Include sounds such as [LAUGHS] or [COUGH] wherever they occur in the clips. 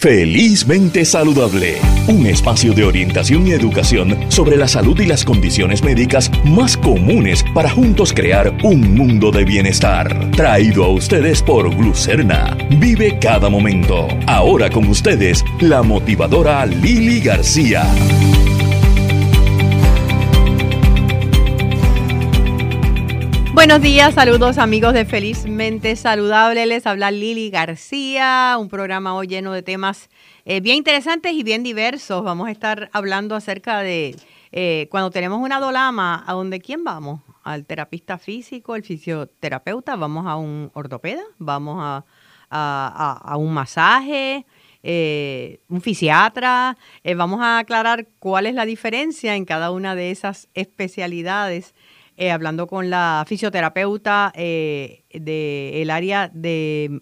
Felizmente Saludable, un espacio de orientación y educación sobre la salud y las condiciones médicas más comunes para juntos crear un mundo de bienestar. Traído a ustedes por Glucerna. Vive cada momento. Ahora con ustedes, la motivadora Lili García. Buenos días, saludos amigos de Felizmente Saludable. Les habla Lili García, un programa hoy lleno de temas eh, bien interesantes y bien diversos. Vamos a estar hablando acerca de eh, cuando tenemos una dolama, ¿a dónde quién vamos? ¿Al terapista físico, al fisioterapeuta? ¿Vamos a un ortopeda? ¿Vamos a, un masaje? Eh, un fisiatra. vamos a aclarar cuál es la diferencia en cada una de esas especialidades eh, hablando con la fisioterapeuta eh, del área de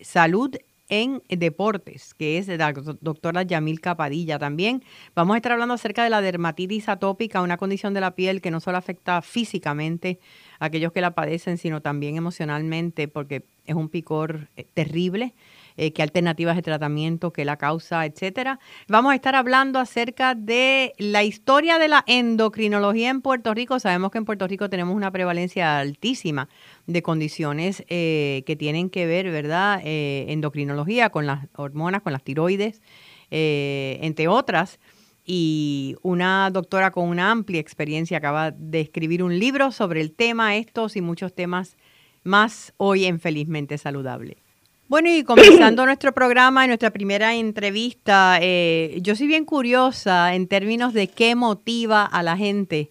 salud en deportes, que es la doctora Yamil Capadilla también. Vamos a estar hablando acerca de la dermatitis atópica, una condición de la piel que no solo afecta físicamente a aquellos que la padecen, sino también emocionalmente, porque es un picor eh, terrible eh, qué alternativas de tratamiento, qué la causa, etcétera. Vamos a estar hablando acerca de la historia de la endocrinología en Puerto Rico. Sabemos que en Puerto Rico tenemos una prevalencia altísima de condiciones eh, que tienen que ver, ¿verdad? Eh, endocrinología con las hormonas, con las tiroides, entre otras. Y una doctora con una amplia experiencia acaba de escribir un libro sobre el tema, estos y muchos temas más hoy en Felizmente Saludable. Bueno, y comenzando nuestro programa, en nuestra primera entrevista, eh, yo soy bien curiosa en términos de qué motiva a la gente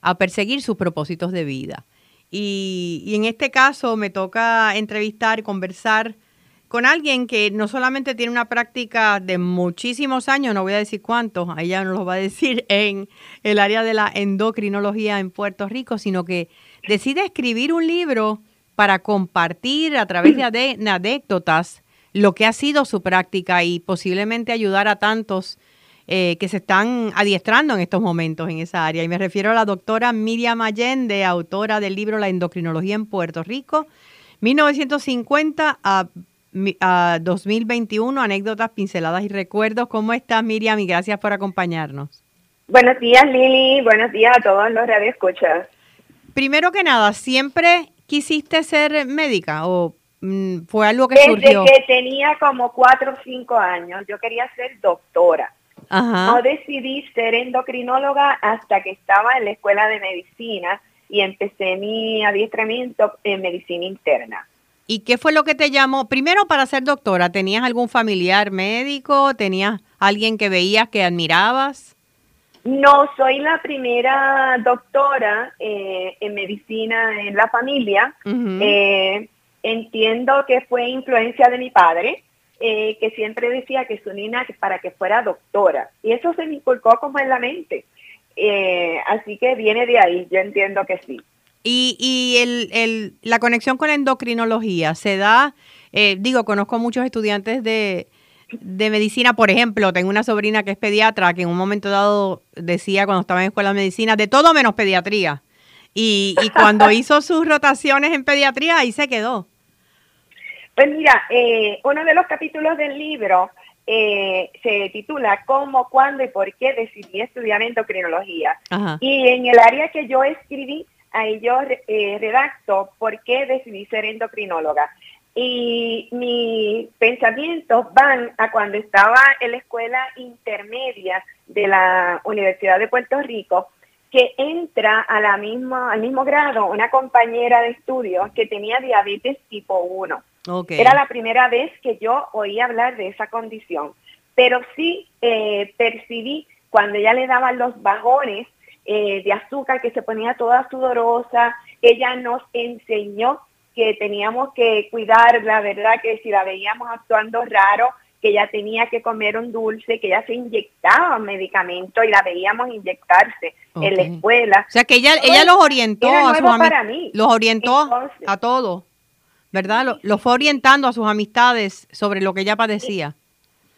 a perseguir sus propósitos de vida. Y, en este caso me toca entrevistar, conversar con alguien que no solamente tiene una práctica de muchísimos años, no voy a decir cuántos, ella nos lo va a decir, [LAUGHS] en el área de la endocrinología en Puerto Rico, sino que decide escribir un libro para compartir a través de anécdotas lo que ha sido su práctica y posiblemente ayudar a tantos eh, que se están adiestrando en estos momentos en esa área. Y me refiero a la doctora Miriam Allende, autora del libro La endocrinología en Puerto Rico, 1950 a, 2021, anécdotas, pinceladas y recuerdos. ¿Cómo estás, Miriam? Y gracias por acompañarnos. Buenos días, Lili. Buenos días a todos los radioescuchas. Primero que nada, siempre quisiste ser médica o mm, fue algo que Desde surgió? que tenía como cuatro o cinco años, yo quería ser doctora. No decidí ser endocrinóloga hasta que estaba en la escuela de medicina y empecé mi adiestramiento en medicina interna. ¿Y qué fue lo que te llamó? Primero, para ser doctora, ¿tenías algún familiar médico? ¿Tenías alguien que veías que admirabas? No, soy la primera doctora eh, en medicina en la familia. Eh, entiendo que fue influencia de mi padre, eh, que siempre decía que su niña para que fuera doctora. Y eso se me inculcó como en la mente. así que viene de ahí, yo entiendo que sí. Y, y el, el, la conexión con la endocrinología se da, digo, conozco muchos estudiantes de, de medicina, por ejemplo, tengo una sobrina que es pediatra, que en un momento dado decía cuando estaba en escuela de medicina, de todo menos pediatría. Y, cuando [LAUGHS] hizo sus rotaciones en pediatría, ahí se quedó. Pues mira, eh, uno de los capítulos del libro eh, se titula ¿Cómo, cuándo y por qué decidí estudiar endocrinología? Y en el área que yo escribí, ahí yo eh, redacto por qué decidí ser endocrinóloga. Y mis pensamientos van a cuando estaba en la escuela intermedia de la Universidad de Puerto Rico, que entra a la misma, al mismo grado una compañera de estudios que tenía diabetes tipo 1. Era la primera vez que yo oí hablar de esa condición, pero sí eh, percibí cuando ella le daban los bajones eh, de azúcar que se ponía toda sudorosa, ella nos enseñó que teníamos que cuidarla, ¿verdad? Que si la veíamos actuando raro, que ella tenía que comer un dulce, que ella se inyectaba un medicamento y la veíamos inyectarse en la escuela. O sea que ella, ella los orientó a sus los orientó a todos, ¿verdad? Los fue orientando a sus amistades sobre lo que ella padecía.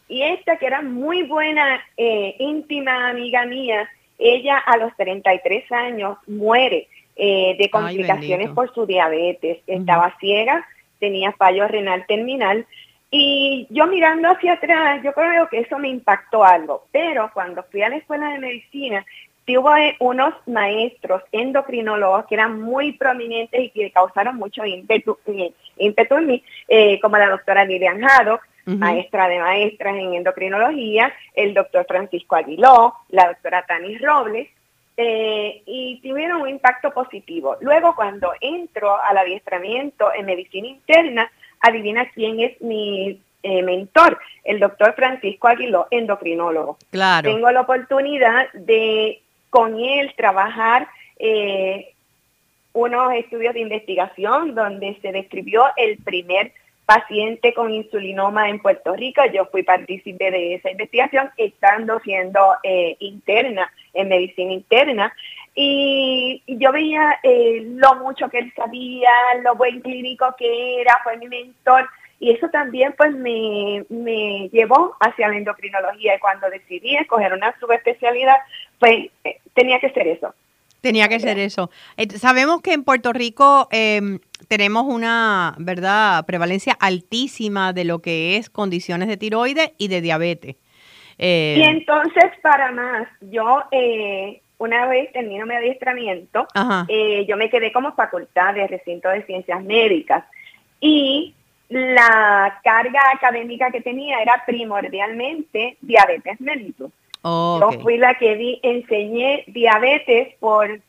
Y, esta que era muy buena, eh, íntima amiga mía, ella a los 33 años muere eh, de complicaciones por su diabetes. Estaba ciega, tenía fallo renal terminal Y yo mirando hacia atrás, yo creo que eso me impactó algo, pero cuando fui a la escuela de medicina, tuve unos maestros endocrinólogos que eran muy prominentes y que causaron mucho ímpetu, eh, ímpetu en mí, eh, como la doctora Lilian Haddock, maestra de maestras en endocrinología, el doctor Francisco Aguiló, la doctora Tanis Robles, eh, y tuvieron un impacto positivo. Luego, cuando entro al adiestramiento en medicina interna, adivina quién es mi eh, mentor, el doctor Francisco Aguiló, endocrinólogo. Claro. Tengo la oportunidad de con él trabajar eh, unos estudios de investigación donde se describió el primer paciente con insulinoma en Puerto Rico. Yo fui partícipe de esa investigación estando siendo eh, interna en medicina interna y, yo veía eh, lo mucho que él sabía, lo buen clínico que era, fue mi mentor y eso también pues me, me llevó hacia la endocrinología y cuando decidí escoger una subespecialidad pues eh, tenía que ser eso. Tenía que ser eso. Sabemos que en Puerto Rico em, tenemos una, ¿verdad?, prevalencia altísima de lo que es condiciones de tiroides y de diabetes. y entonces, para más, yo eh, una vez termino mi adiestramiento, eh, yo me quedé como facultad de recinto de ciencias médicas y la carga académica que tenía era primordialmente diabetes mellitus. Yo fui la que di, enseñé diabetes por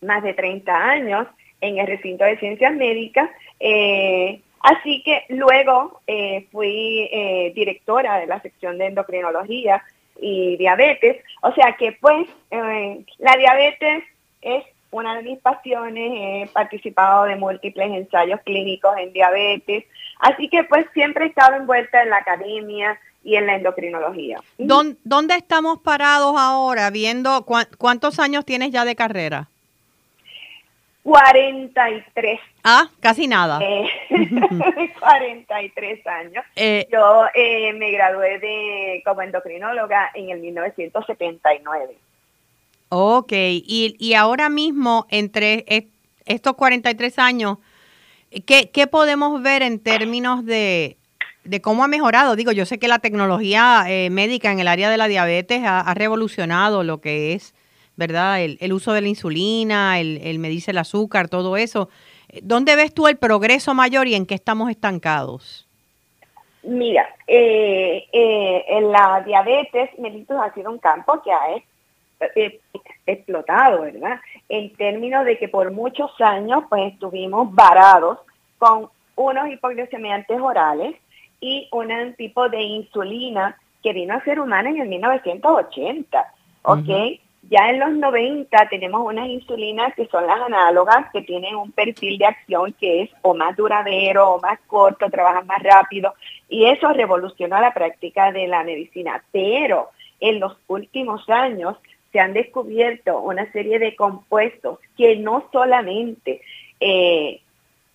más de 30 años en el recinto de ciencias médicas. Eh, así que luego eh, fui directora de la sección de endocrinología y diabetes. O sea que pues eh, la diabetes es una de mis pasiones, he participado de múltiples ensayos clínicos en diabetes, así que pues siempre he estado envuelta en la academia y en la endocrinología. ¿Dónde, estamos parados ahora viendo cuántos años tienes ya de carrera? 43. Ah, casi nada. 43 eh, [LAUGHS] años. Eh, Yo eh, me gradué de como endocrinóloga en el 1979. Ok, y, y ahora mismo, entre estos 43 años, ¿qué, ¿qué podemos ver en términos de, de cómo ha mejorado? Digo, yo sé que la tecnología médica en el área de la diabetes ha revolucionado lo que es ¿verdad? El, uso de la insulina, el, el, medirse el azúcar, todo eso. ¿Dónde ves tú el progreso mayor y en qué estamos estancados? Mira, eh, eh, en la diabetes, mellitus ha sido un campo que ha eh, explotado, ¿verdad? En términos de que por muchos años pues estuvimos varados con unos hipoglucemiantes orales y un tipo de insulina que vino a ser humana en el 1980, ¿ok? Ya en los 90 tenemos unas insulinas que son las análogas, que tienen un perfil de acción que es o más duradero o más corto, trabajan más rápido, y eso revolucionó la práctica de la medicina. Pero en los últimos años se han descubierto una serie de compuestos que no solamente eh,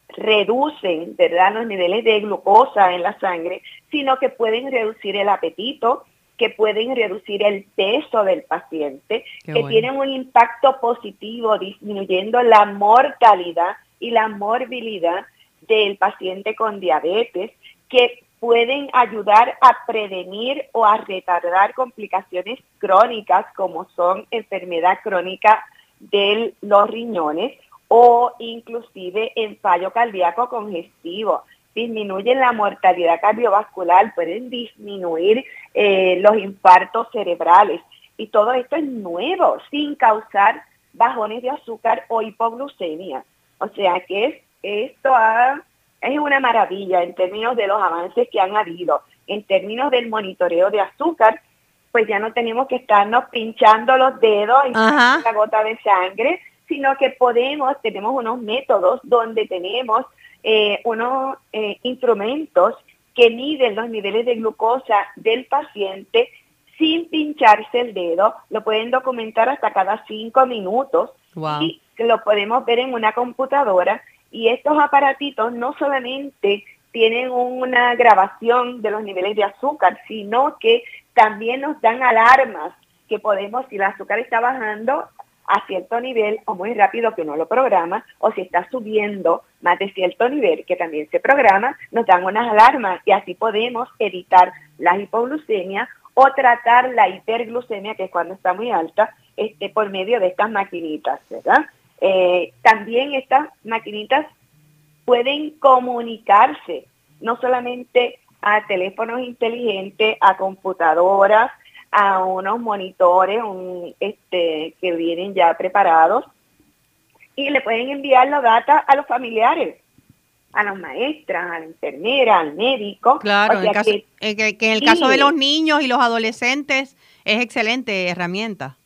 reducen ¿verdad? los niveles de glucosa en la sangre, sino que pueden reducir el apetito, que pueden reducir el peso del paciente, que tienen un impacto positivo disminuyendo la mortalidad y la morbilidad del paciente con diabetes, que pueden ayudar a prevenir o a retardar complicaciones crónicas como son enfermedad crónica de los riñones o inclusive en fallo cardíaco congestivo disminuyen la mortalidad cardiovascular, pueden disminuir eh, los infartos cerebrales. Y todo esto es nuevo, sin causar bajones de azúcar o hipoglucemia. O sea que esto es una maravilla en términos de los avances que han habido. En términos del monitoreo de azúcar, pues ya no tenemos que estarnos pinchando los dedos y la gota de sangre, sino que podemos, tenemos unos métodos donde tenemos eh, unos eh, instrumentos que miden los niveles de glucosa del paciente sin pincharse el dedo, lo pueden documentar hasta cada cinco minutos. Y lo podemos ver en una computadora. Y estos aparatitos no solamente tienen una grabación de los niveles de azúcar, sino que también nos dan alarmas que podemos, si el azúcar está bajando, a cierto nivel o muy rápido que uno lo programa, o si está subiendo más de cierto nivel que también se programa, nos dan unas alarmas y así podemos evitar la hipoglucemia o tratar la hiperglucemia, que es cuando está muy alta, este, por medio de estas maquinitas, ¿verdad? Eh, también estas maquinitas pueden comunicarse, no solamente a teléfonos inteligentes, a computadoras, a unos monitores un, este, que vienen ya preparados y le pueden enviar la data a los familiares, a las maestras, a la enfermera, al médico. Claro, en que, en el caso de los niños y los adolescentes es excelente herramienta.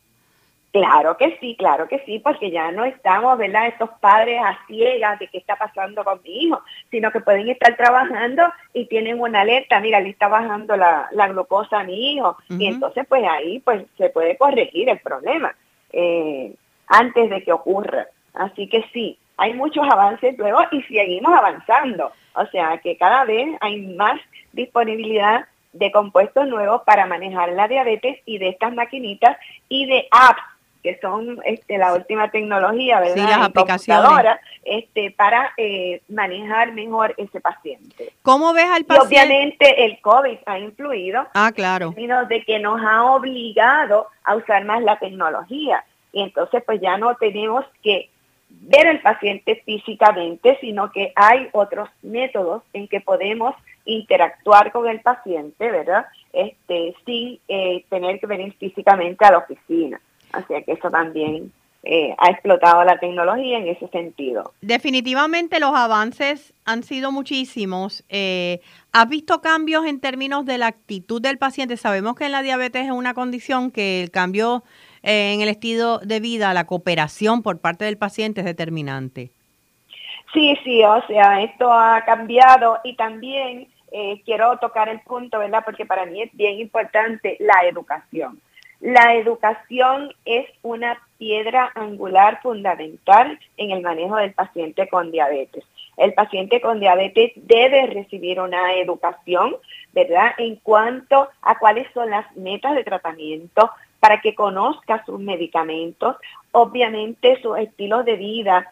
Claro que sí, claro que sí, porque ya no estamos, ¿verdad? Estos padres a ciegas de qué está pasando con mi hijo, sino que pueden estar trabajando y tienen una alerta, mira, le está bajando la, glucosa a mi hijo, y entonces pues ahí pues se puede corregir el problema eh, antes de que ocurra. Así que sí, hay muchos avances nuevos y seguimos avanzando. O sea que cada vez hay más disponibilidad de compuestos nuevos para manejar la diabetes y de estas maquinitas y de apps que son este, la última tecnología, ¿verdad? Sí, las aplicaciones. Este, para eh, manejar mejor ese paciente. ¿Cómo ves al paciente? Y obviamente el COVID ha influido. Ah, claro. En de que nos ha obligado a usar más la tecnología. Y entonces pues ya no tenemos que ver al paciente físicamente, sino que hay otros métodos en que podemos interactuar con el paciente, ¿verdad? Este, sin eh, tener que venir físicamente a la oficina. Así que eso también eh, ha explotado la tecnología en ese sentido. Definitivamente los avances han sido muchísimos. Eh, ¿Has visto cambios en términos de la actitud del paciente? Sabemos que en la diabetes es una condición que el cambio eh, en el estilo de vida, la cooperación por parte del paciente es determinante. Sí, sí, o sea, esto ha cambiado y también quiero tocar el punto, ¿verdad? Porque para mí es bien importante la educación. La educación es una piedra angular fundamental en el manejo del paciente con diabetes. El paciente con diabetes debe recibir una educación, ¿verdad?, en cuanto a cuáles son las metas de tratamiento para que conozca sus medicamentos, obviamente sus estilos de vida,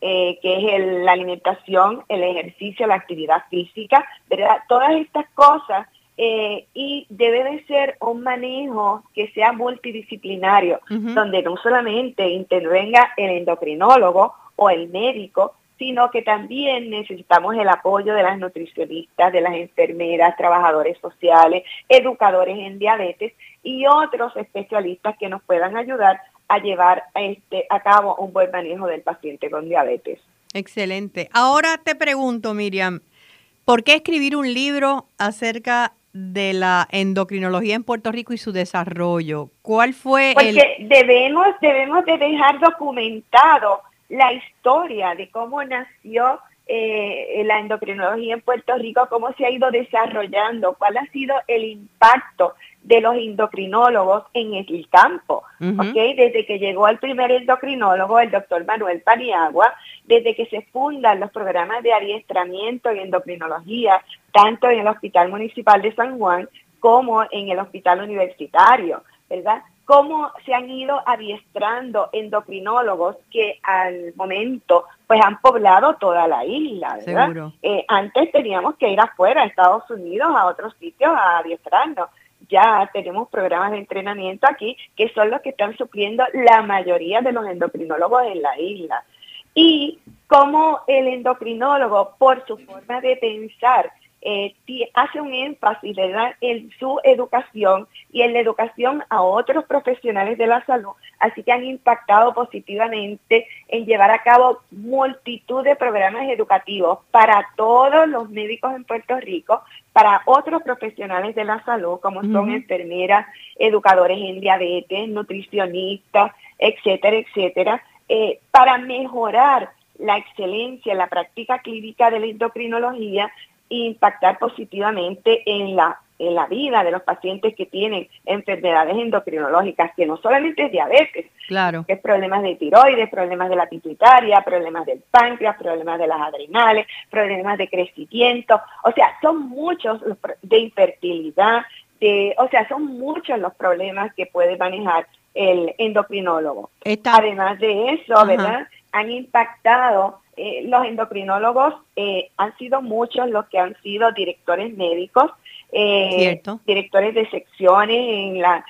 eh, que es la alimentación, el ejercicio, la actividad física, ¿verdad? Todas estas cosas eh, y debe de ser un manejo que sea multidisciplinario, donde no solamente intervenga el endocrinólogo o el médico, sino que también necesitamos el apoyo de las nutricionistas, de las enfermeras, trabajadores sociales, educadores en diabetes y otros especialistas que nos puedan ayudar a llevar este, a cabo un buen manejo del paciente con diabetes. Excelente. Ahora te pregunto, Miriam, ¿por qué escribir un libro acerca de la endocrinología en Puerto Rico y su desarrollo. ¿Cuál fue Porque debemos, debemos de dejar documentado la historia de cómo nació eh, la endocrinología en Puerto Rico, cómo se ha ido desarrollando, cuál ha sido el impacto de los endocrinólogos en el campo, Desde que llegó el primer endocrinólogo, el doctor Manuel Paniagua, desde que se fundan los programas de adiestramiento y endocrinología, tanto en el Hospital Municipal de San Juan como en el Hospital Universitario, ¿verdad? Cómo se han ido adiestrando endocrinólogos que al momento pues han poblado toda la isla, ¿verdad? Eh, antes teníamos que ir afuera, a Estados Unidos, a otros sitios a adiestrarnos ya tenemos programas de entrenamiento aquí que son los que están supliendo la mayoría de los endocrinólogos en la isla. Y como el endocrinólogo, por su forma de pensar, eh, hace un énfasis en su educación y en la educación a otros profesionales de la salud, así que han impactado positivamente en llevar a cabo multitud de programas educativos para todos los médicos en Puerto Rico, para otros profesionales de la salud, como son enfermeras, educadores en diabetes, nutricionistas, etcétera, etcétera, eh, para mejorar la excelencia, la práctica clínica de la endocrinología impactar positivamente en la, en la vida de los pacientes que tienen enfermedades endocrinológicas, que no solamente es diabetes, claro. es problemas de tiroides, problemas de la pituitaria, problemas del páncreas, problemas de las adrenales, problemas de crecimiento, o sea, son muchos de infertilidad, de, o sea, son muchos los problemas que puede manejar el endocrinólogo. Además de eso, ¿verdad? Han impactado, eh, los endocrinólogos eh, han sido muchos los que han sido directores médicos, eh, directores de secciones, en la,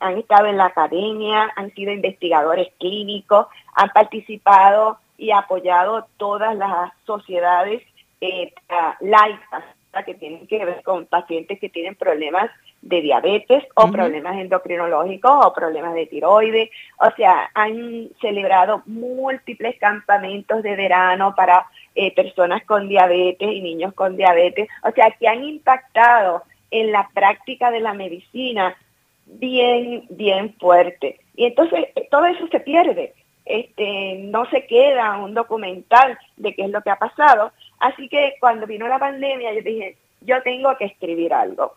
han estado en la academia, han sido investigadores clínicos, han participado y apoyado todas las sociedades laicas que tienen que ver con pacientes que tienen problemas de diabetes o problemas endocrinológicos o problemas de tiroides. O sea, han celebrado múltiples campamentos de verano para eh, personas con diabetes y niños con diabetes. O sea, que han impactado en la práctica de la medicina bien, bien fuerte. Y entonces eh, todo eso se pierde. Este, no se queda un documental de qué es lo que ha pasado. Así que cuando vino la pandemia, yo dije, yo tengo que escribir algo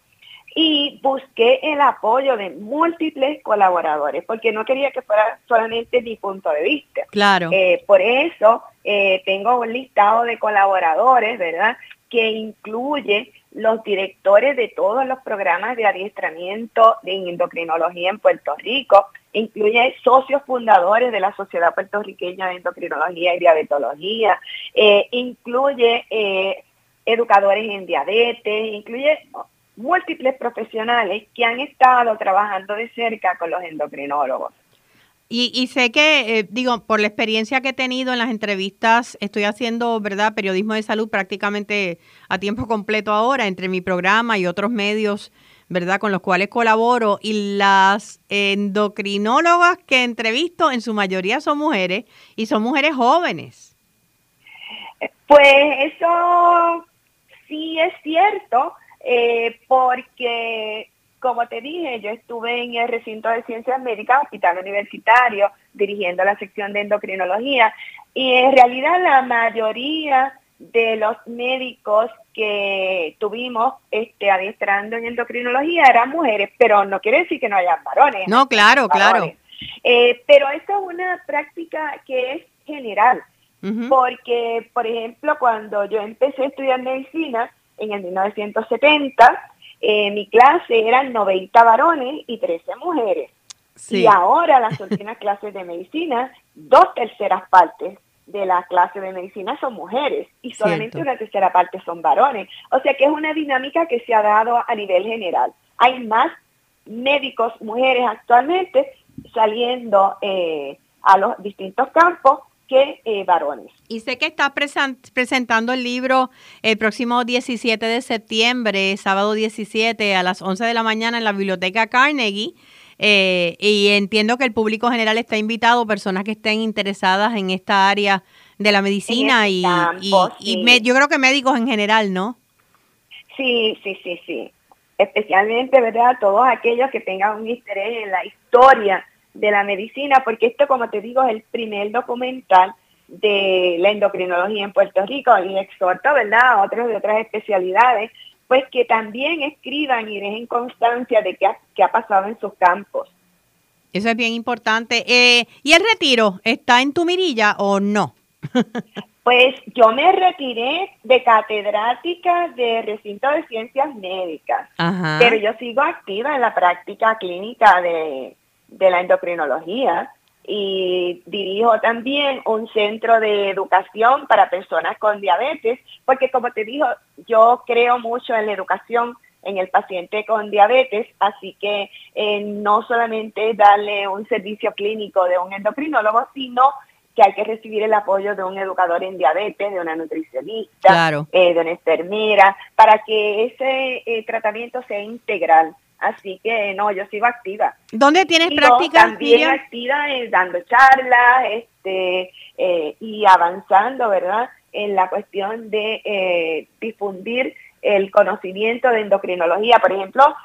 y busqué el apoyo de múltiples colaboradores, porque no quería que fuera solamente mi punto de vista. Claro. Eh, por eso eh, tengo un listado de colaboradores, ¿verdad? Que incluye los directores de todos los programas de adiestramiento de endocrinología en Puerto Rico, incluye socios fundadores de la Sociedad Puertorriqueña de Endocrinología y Diabetología, eh, incluye educadores en diabetes, incluye múltiples profesionales que han estado trabajando de cerca con los endocrinólogos. Y, sé que, eh, digo, por la experiencia que he tenido en las entrevistas, estoy haciendo, ¿verdad?, periodismo de salud prácticamente a tiempo completo ahora, entre mi programa y otros medios, ¿verdad?, con los cuales colaboro. Y las endocrinólogas que entrevisto, en su mayoría son mujeres y son mujeres jóvenes. Pues eso sí es cierto, eh, porque, como te dije, yo estuve en el recinto de ciencias médicas, hospital universitario, dirigiendo la sección de endocrinología, y en realidad la mayoría de los médicos que tuvimos este, adiestrando en endocrinología eran mujeres, pero no quiere decir que no haya varones. No, claro, claro. Eh, pero eso es una práctica que es general, porque, por ejemplo, cuando yo empecé a estudiar medicina, en el 1970, eh, mi clase eran 90 varones y 13 mujeres. Y ahora las [LAUGHS] últimas clases de medicina, dos terceras partes de la clase de medicina son mujeres y solamente una tercera parte son varones. O sea que es una dinámica que se ha dado a nivel general. Hay más médicos mujeres actualmente saliendo eh, a los distintos campos que eh, varones. Y sé que está presentando el libro el próximo 17 de septiembre, sábado 17 a las 11 de la mañana en la Biblioteca Carnegie. Eh, y entiendo que el público general está invitado, personas que estén interesadas en esta área de la medicina y, y, yo creo que médicos en general, ¿no? Sí, sí, sí, sí. Especialmente, ¿verdad? Todos aquellos que tengan un interés en la historia de la medicina, porque esto, como te digo, es el primer documental de la endocrinología en Puerto Rico y exhorto, ¿verdad?, a otros de otras especialidades, pues que también escriban y dejen constancia de qué ha, qué ha pasado en sus campos. Eso es bien importante. Eh, ¿Y el retiro está en tu mirilla o no? [LAUGHS] pues yo me retiré de catedrática de recinto de ciencias médicas, pero yo sigo activa en la práctica clínica de, de la endocrinología y dirijo también un centro de educación para personas con diabetes, porque como te digo, yo creo mucho en la educación en el paciente con diabetes, así que eh, no solamente darle un servicio clínico de un endocrinólogo, sino que hay que recibir el apoyo de un educador en diabetes, de una nutricionista, eh, de una enfermera, para que ese eh, tratamiento sea integral. Así que no, yo sigo activa. ¿Dónde tienes prácticas? También activa eh, dando charlas este, eh, y avanzando, ¿verdad? En la cuestión de eh, difundir el conocimiento de endocrinología. Por ejemplo,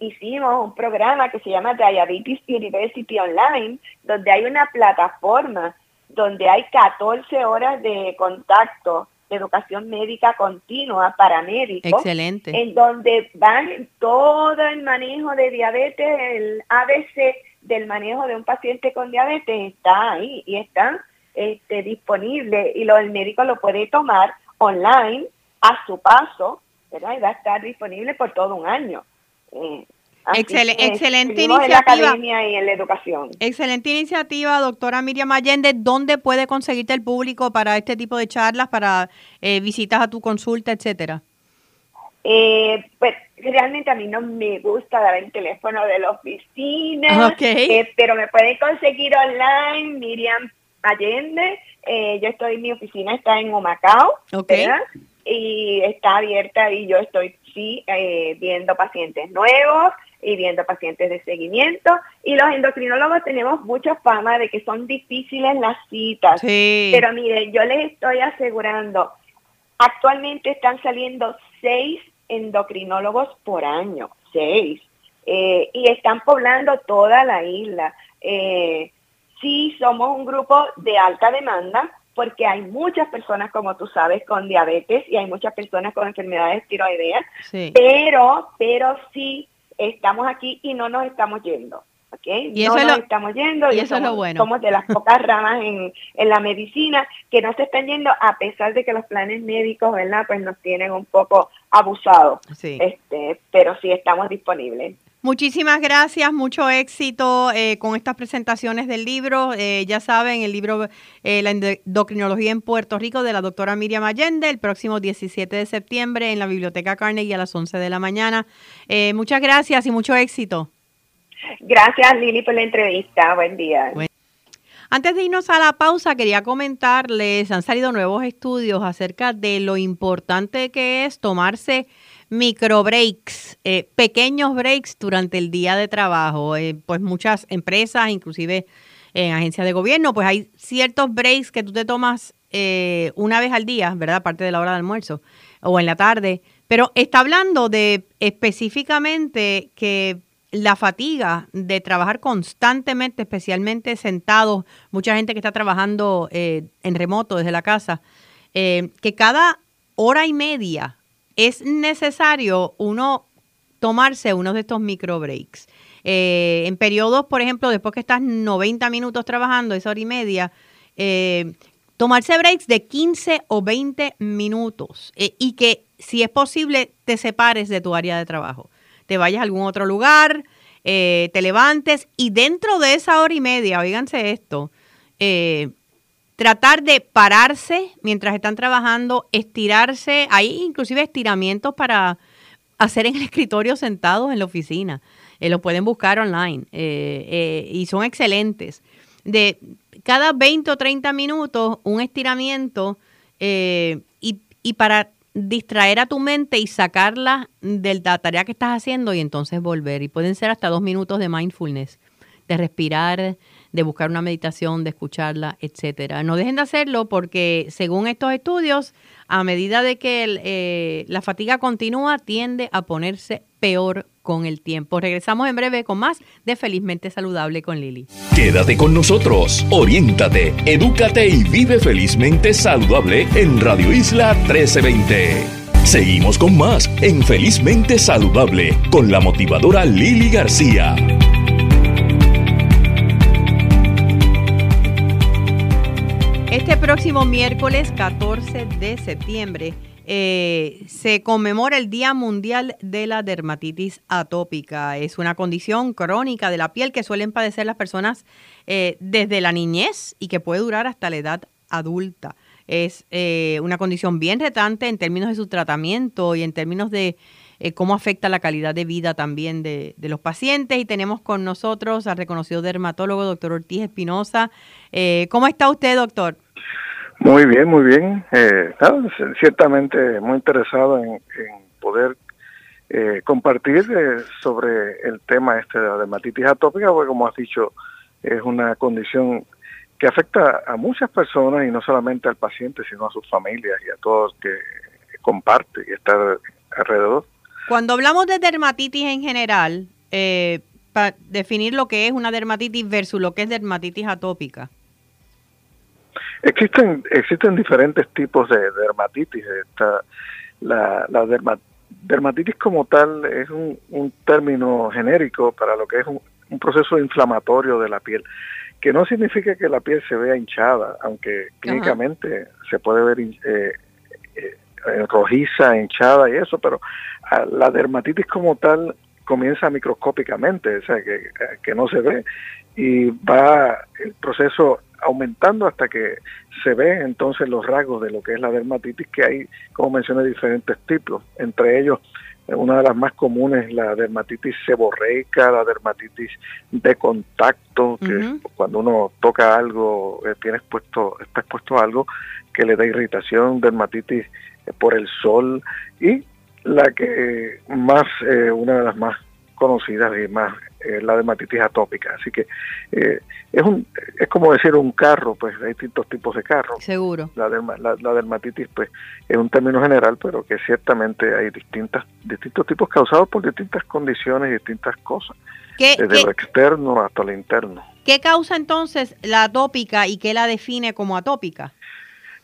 hicimos un programa que se llama Diabetes University Online, donde hay una plataforma donde hay 14 horas de contacto educación médica continua para médicos. Excelente. En donde van todo el manejo de diabetes, el ABC del manejo de un paciente con diabetes está ahí y está este, disponible y lo, el médico lo puede tomar online a su paso, ¿verdad? Y va a estar disponible por todo un año. Eh, excelente iniciativa. En la y en la educación. Excelente iniciativa, doctora Miriam Allende. ¿Dónde puede conseguirte el público para este tipo de charlas, para eh, visitas a tu consulta, etcétera? Eh, pues realmente a mí no me gusta dar el teléfono de la oficina, eh, pero me pueden conseguir online, Miriam Allende. Eh, yo estoy, mi oficina está en Humacao, y está abierta y yo estoy sí eh, viendo pacientes nuevos y viendo pacientes de seguimiento. Y los endocrinólogos tenemos mucha fama de que son difíciles las citas. Pero miren, yo les estoy asegurando, actualmente están saliendo seis endocrinólogos por año, seis. Eh, y están poblando toda la isla. Eh, sí, somos un grupo de alta demanda, porque hay muchas personas, como tú sabes, con diabetes y hay muchas personas con enfermedades tiroideas, pero, pero sí estamos aquí y no nos estamos yendo. ¿okay? Y no nos estamos yendo y, eso somos, es lo bueno. somos de las pocas ramas en, en la medicina que no se están yendo a pesar de que los planes médicos, ¿verdad? Pues nos tienen un poco abusados. Este, pero sí estamos disponibles. Muchísimas gracias, mucho éxito eh, con estas presentaciones del libro. Eh, ya saben, el libro eh, La endocrinología en Puerto Rico de la doctora Miriam Allende, el próximo 17 de septiembre en la Biblioteca Carnegie a las 11 de la mañana. muchas gracias y mucho éxito. Gracias, Lili, por la entrevista. Buen día. Antes de irnos a la pausa, quería comentarles, han salido nuevos estudios acerca de lo importante que es tomarse micro breaks, eh, pequeños breaks durante el día de trabajo. Eh, pues muchas empresas, inclusive en agencias de gobierno, pues hay ciertos breaks que tú te tomas eh, una vez al día, ¿verdad? Aparte de la hora de almuerzo o en la tarde. Pero está hablando de específicamente que la fatiga de trabajar constantemente, especialmente sentados, mucha gente que está trabajando en remoto desde la casa, que cada hora y media es necesario uno tomarse uno de estos micro breaks. Eh, en periodos, por ejemplo, después que estás 90 minutos trabajando, esa hora y media, eh, tomarse breaks de 15 o 20 minutos eh, y que si es posible te separes de tu área de trabajo. Te vayas a algún otro lugar, te levantes y dentro de esa hora y media, oíganse esto, tratar de pararse mientras están trabajando, estirarse, hay inclusive estiramientos para hacer en el [LAUGHS] escritorio sentados en la oficina. Eh, lo pueden buscar online eh, eh, y son excelentes. De cada 20 o 30 minutos, un estiramiento y, para distraer a tu mente y sacarla de la tarea que estás haciendo y entonces volver. Y pueden ser hasta dos minutos de mindfulness, de respirar, de buscar una meditación, de escucharla, etcétera. No dejen de hacerlo porque según estos estudios, a medida de que eh, la fatiga continúa, tiende a ponerse peor con el tiempo. Regresamos en breve con más de Felizmente Saludable con Lili. Quédate con nosotros, oriéntate, edúcate y vive felizmente saludable en Radio Isla 1320. Seguimos con más en Felizmente Saludable con la motivadora Lili García. Este próximo miércoles 14 de septiembre eh, se conmemora el Día Mundial de la Dermatitis Atópica. Es una condición crónica de la piel que suelen padecer las personas eh, desde la niñez y que puede durar hasta la edad adulta. Es eh, una condición bien retante en términos de su tratamiento y en términos de cómo afecta la calidad de vida también de, de, los pacientes. Y tenemos con nosotros al reconocido dermatólogo, doctor Ortiz Espinosa. ¿Cómo está usted, doctor? Muy bien, muy bien. Eh, ciertamente muy interesado en, poder eh, compartir eh, sobre el tema este de la dermatitis atópica, porque como has dicho, es una condición que afecta a muchas personas y no solamente al paciente, sino a sus familias y a todos que comparte y está alrededor. Cuando hablamos de dermatitis en general, para definir lo que es una dermatitis versus lo que es dermatitis atópica. Existen existen diferentes tipos de dermatitis. la la dermatitis como tal es un, un, término genérico para lo que es un, proceso inflamatorio de la piel, que no significa que la piel se vea hinchada, aunque clínicamente se puede ver eh, eh, rojiza, hinchada y eso, pero ah, la dermatitis como tal comienza microscópicamente, o sea, que, que no se ve, y va el proceso aumentando hasta que se ve entonces los rasgos de lo que es la dermatitis, que hay, como mencioné, diferentes tipos, entre ellos una de las más comunes la dermatitis seborreica, la dermatitis de contacto, que cuando uno toca algo, eh, tiene expuesto, está expuesto a algo que le da irritación, dermatitis eh, por el sol. Y la que más, eh, una de las más conocidas y más eh, la dermatitis atópica. Así que eh, es un es como decir un carro, pues hay distintos tipos de carros. Seguro. La, la, dermatitis, pues es un término general, pero que ciertamente hay distintas distintos tipos causados por distintas condiciones y distintas cosas. desde lo externo hasta lo interno. ¿Qué causa entonces la atópica y qué la define como atópica?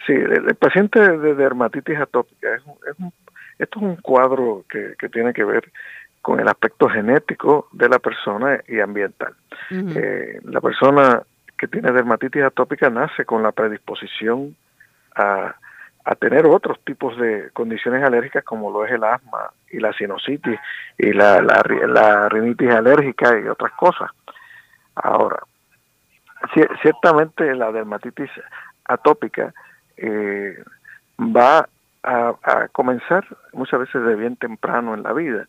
Sí, el, paciente de dermatitis atópica es, un, esto es un cuadro que, que tiene que ver con el aspecto genético de la persona y ambiental. Eh, la persona que tiene dermatitis atópica nace con la predisposición a, tener otros tipos de condiciones alérgicas como lo es el asma y la sinusitis y la, la, rinitis alérgica y otras cosas. Ahora, ciertamente la dermatitis atópica eh, va a, a, comenzar muchas veces de bien temprano en la vida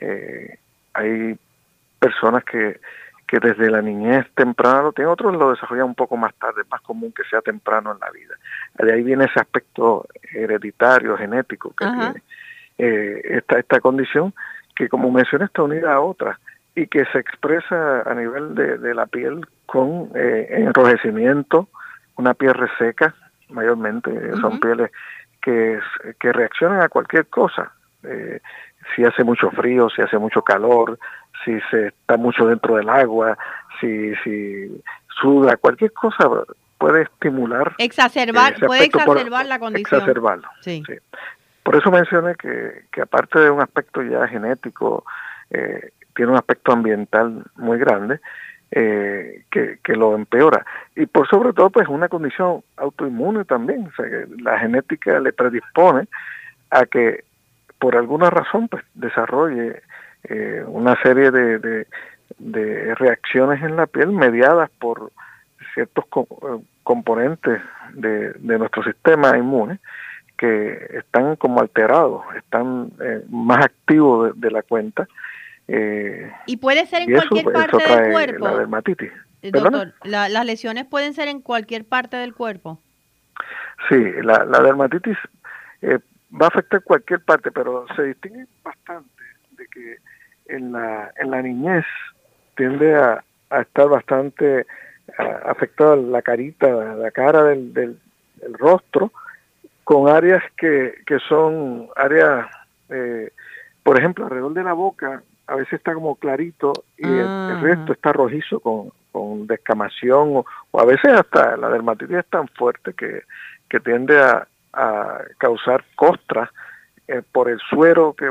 eh, hay personas que, que desde la niñez temprana lo tienen, otros lo desarrollan un poco más tarde, es más común que sea temprano en la vida. De ahí viene ese aspecto hereditario, genético que tiene eh, esta, esta condición, que como mencioné está unida a otra y que se expresa a nivel de, la piel con eh, enrojecimiento, una piel reseca, mayormente, son pieles que, que reaccionan a cualquier cosa. Eh, si hace mucho frío, si hace mucho calor, si se está mucho dentro del agua, si, si suda, cualquier cosa puede estimular. Exacerbar, puede exacerbar la condición. Exacerbarlo. Sí. Por eso mencioné que, que aparte de un aspecto ya genético, eh, tiene un aspecto ambiental muy grande eh, que, que, lo empeora. Y por sobre todo, pues una condición autoinmune también. O sea, que la genética le predispone a que por alguna razón pues desarrolle eh, una serie de, de, reacciones en la piel mediadas por ciertos eh, componentes de, de, nuestro sistema inmune que están como alterados, están eh, más activos de, la cuenta. y puede ser en cualquier parte del cuerpo. La dermatitis. Doctor, ¿las lesiones pueden ser en cualquier parte del cuerpo? Sí, la, la dermatitis eh, va a afectar cualquier parte, pero se distingue bastante de que en la, en la niñez tiende a, estar bastante afectada la carita, la cara del, del, rostro, con áreas que, que son áreas, eh, por ejemplo, alrededor de la boca, a veces está como clarito y el, ah. resto está rojizo con, con descamación o, o, a veces hasta la dermatitis es tan fuerte que, que tiende a, a causar costras eh, por el suero que,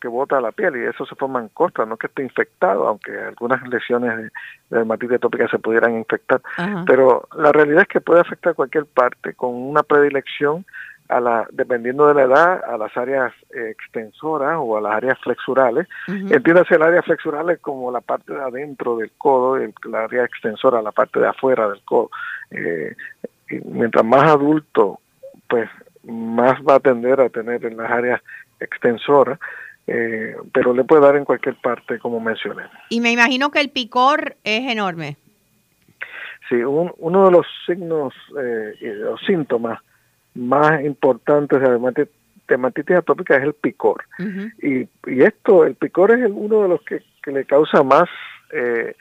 que, bota la piel y eso se forman costras, no es que esté infectado, aunque algunas lesiones de, dermatitis atópica se pudieran infectar, pero la realidad es que puede afectar cualquier parte con una predilección a la, dependiendo de la edad, a las áreas eh, extensoras o a las áreas flexurales. Entiéndase el área flexural es como la parte de adentro del codo, y la área extensora, la parte de afuera del codo. Eh, y mientras más adulto pues más va a tender a tener en las áreas extensoras, eh, pero le puede dar en cualquier parte, como mencioné. Y me imagino que el picor es enorme. Sí, uno de los signos eh, y los síntomas más importantes de dermatitis atópica es el picor. y, y, esto, el picor es uno de los que, le causa más eh,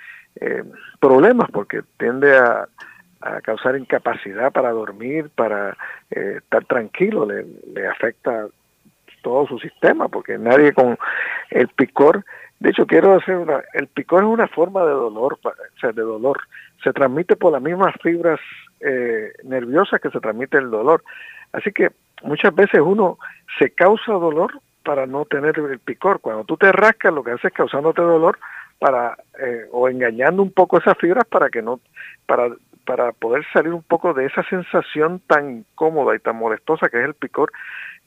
problemas porque tiende a, a causar incapacidad para dormir, para eh, estar tranquilo, le, afecta todo su sistema, porque nadie con el picor, de hecho quiero hacer una, el picor es una forma de dolor, o sea, de dolor, se transmite por las mismas fibras eh, nerviosas que se transmite el dolor, así que muchas veces uno se causa dolor para no tener el picor, cuando tú te rascas lo que haces es causándote dolor para eh, o engañando un poco esas fibras para que no para para poder salir un poco de esa sensación tan incómoda y tan molestosa que es el picor,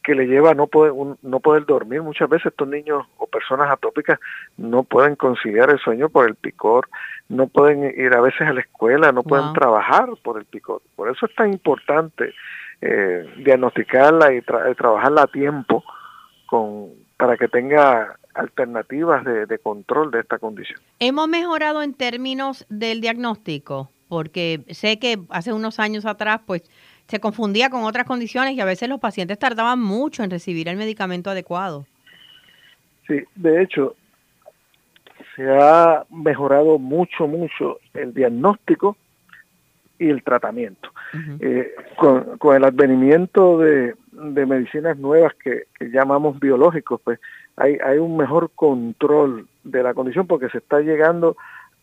que le lleva a no poder, no poder dormir. Muchas veces estos niños o personas atópicas no pueden conciliar el sueño por el picor, no pueden ir a veces a la escuela, no pueden trabajar por el picor. Por eso es tan importante eh, diagnosticarla y trabajarla a tiempo con, para que tenga alternativas de, de control de esta condición. ¿Hemos mejorado en términos del diagnóstico? Porque sé que hace unos años atrás, pues se confundía con otras condiciones y a veces los pacientes tardaban mucho en recibir el medicamento adecuado. Sí, de hecho, se ha mejorado mucho, mucho el diagnóstico y el tratamiento. Eh, con, el advenimiento de, medicinas nuevas que, llamamos biológicos, pues hay, hay un mejor control de la condición porque se está llegando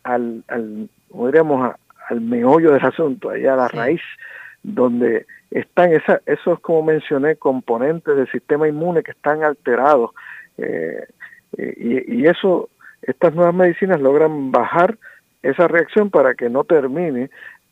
al, al diríamos, al meollo del asunto, allá a la raíz donde están esa, esos, como mencioné, componentes del sistema inmune que están alterados. Eh, y, y, eso, estas nuevas medicinas logran bajar esa reacción para que no termine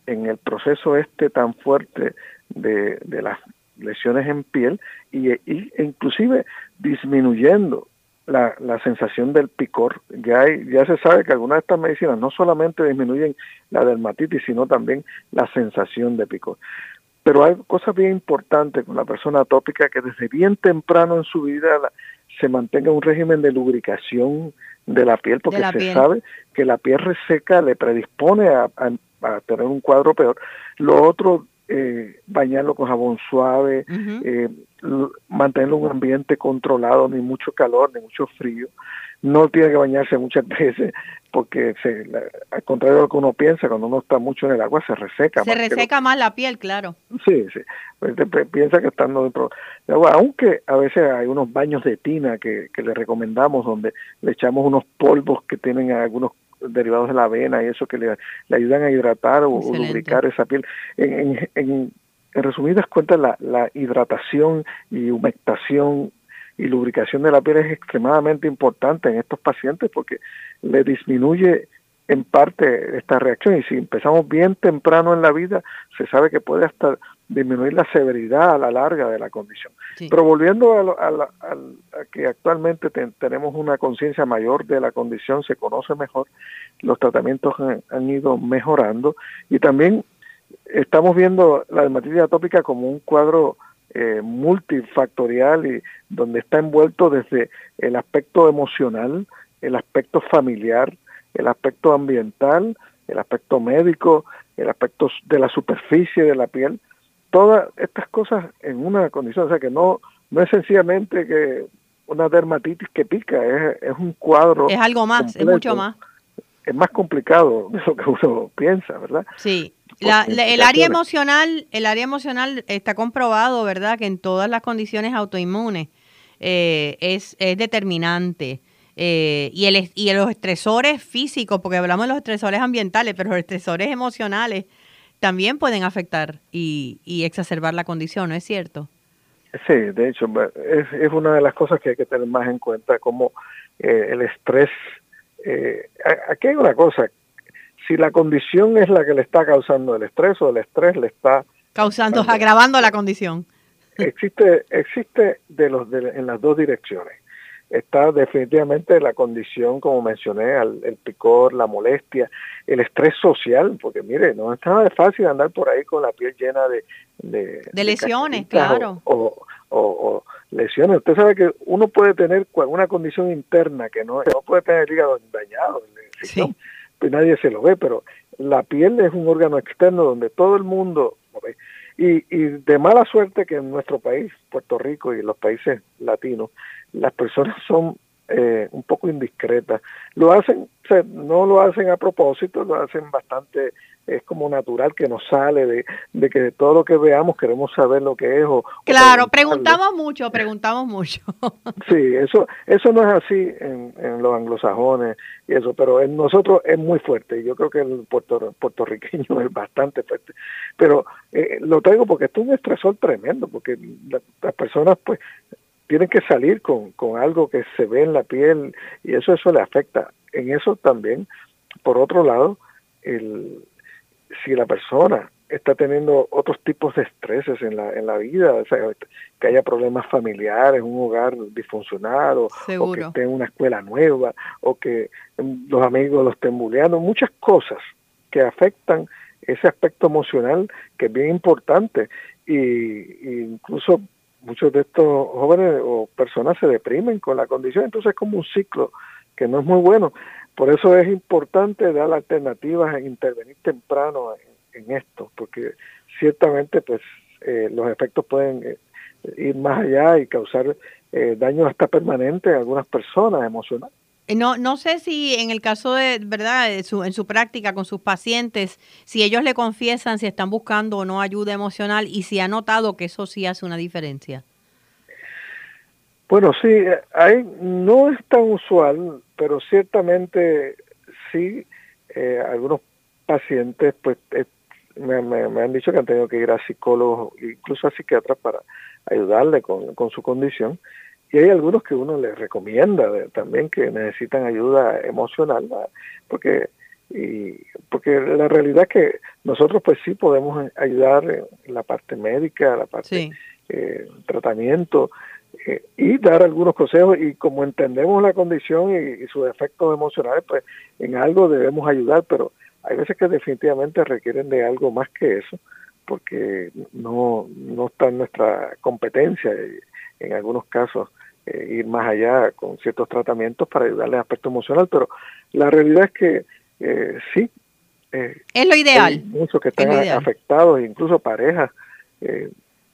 en el proceso este tan fuerte de, de las lesiones en piel y, y e inclusive disminuyendo la, la, sensación del picor. Ya, hay, ya se sabe que algunas de estas medicinas no solamente disminuyen la dermatitis, sino también la sensación de picor. Pero hay cosas bien importantes con la persona atópica que desde bien temprano en su vida se mantenga un régimen de lubricación de la piel, porque se sabe que la piel reseca le predispone a, a, tener un cuadro peor. Lo otro, eh, bañarlo con jabón suave, eh, mantenerlo en un ambiente controlado, ni mucho calor, ni mucho frío. No tiene que bañarse muchas [LAUGHS] veces porque se, al contrario de lo que uno piensa, cuando uno está mucho en el agua se reseca. Se reseca más la piel, claro. Sí, sí. Pues piensa que estando dentro del agua, aunque a veces hay unos baños de tina que, le recomendamos donde le echamos unos polvos que tienen algunos derivados de la avena y eso que le, ayudan a hidratar o, lubricar esa piel. En, en, en resumidas cuentas, la, la hidratación y humectación y lubricación de la piel es extremadamente importante en estos pacientes porque le disminuye en parte esta reacción y si empezamos bien temprano en la vida se sabe que puede hasta disminuir la severidad a la larga de la condición. Pero volviendo a, a, que actualmente tenemos una conciencia mayor de la condición, se conoce mejor, los tratamientos han ido mejorando y también estamos viendo la dermatitis atópica como un cuadro eh, multifactorial y donde está envuelto desde el aspecto emocional, el aspecto familiar, el aspecto ambiental, el aspecto médico, el aspecto de la superficie de la piel, todas estas cosas en una condición, o sea que no, no es sencillamente que una dermatitis que pica, es, es un cuadro. Es algo más, es mucho más. Es más complicado de lo que uno piensa, ¿verdad? Sí. el área emocional, el área emocional está comprobado, ¿verdad? Que en todas las condiciones autoinmunes eh, es, es determinante. Eh, y, el, y los estresores físicos, porque hablamos de los estresores ambientales, pero los estresores emocionales también pueden afectar y, y exacerbar la condición, ¿no es cierto? Sí, de hecho, es, es una de las cosas que hay que tener más en cuenta, como eh, el estrés. Eh, aquí hay una cosa, si la condición es la que le está causando el estrés o el estrés le está causando, agravando la condición. Existe, existe de los de, en las dos direcciones está definitivamente la condición, como mencioné, el picor, la molestia, el estrés social, porque mire, no es nada fácil andar por ahí con la piel llena de... De, lesiones, claro. O, o, lesiones. Usted sabe que uno puede tener una condición interna que no, no puede tener el hígado dañado, pues nadie se lo ve, pero la piel es un órgano externo donde todo el mundo. Y, y de mala suerte que en nuestro país, Puerto Rico y los países latinos, las personas son eh, un poco indiscretas. Lo hacen, no lo hacen a propósito, lo hacen bastante, es como natural que nos sale de, de que todo lo que veamos queremos saber lo que es. O, claro, preguntamos mucho, preguntamos mucho. [LAUGHS] sí, eso eso no es así en, en, los anglosajones y eso, pero en nosotros es muy fuerte. Yo creo que el puerto, puertorriqueño [LAUGHS] es bastante fuerte. Pero eh, lo traigo porque esto es un estresor tremendo, porque las personas pues tienen que salir con, con algo que se ve en la piel y eso eso le afecta. En eso también, por otro lado, el, si la persona está teniendo otros tipos de estreses en la, en la vida, o sea, que haya problemas familiares, un hogar disfuncional, o, que esté en una escuela nueva, o que los amigos lo estén bulleando, muchas cosas que afectan ese aspecto emocional que es bien importante y, incluso muchos de estos jóvenes o personas se deprimen con la condición, entonces es como un ciclo que no es muy bueno. Por eso es importante dar alternativas e intervenir temprano en, esto, porque ciertamente pues eh, los efectos pueden eh, ir más allá y causar eh, daño hasta permanente a algunas personas emocionales. No, no sé si en el caso de, ¿verdad? en su práctica con sus pacientes, si ellos le confiesan si están buscando o no ayuda emocional y si ha notado que eso sí hace una diferencia. Bueno, sí, hay, no es tan usual, pero ciertamente sí, eh, algunos pacientes pues eh, me, me, han dicho que han tenido que ir a psicólogos, incluso a psiquiatras para ayudarle con su condición. Y hay algunos que uno les recomienda también que necesitan ayuda emocional, porque y porque la realidad es que nosotros pues sí podemos ayudar en la parte médica, la parte eh, tratamiento, eh, y dar algunos consejos. Y como entendemos la condición y, sus efectos emocionales, pues en algo debemos ayudar, pero hay veces que definitivamente requieren de algo más que eso, porque no, no está en nuestra competencia en algunos casos eh, ir más allá con ciertos tratamientos para ayudarle al aspecto emocional, pero la realidad es que eh, sí. es lo ideal. Hay muchos que están afectados, incluso parejas,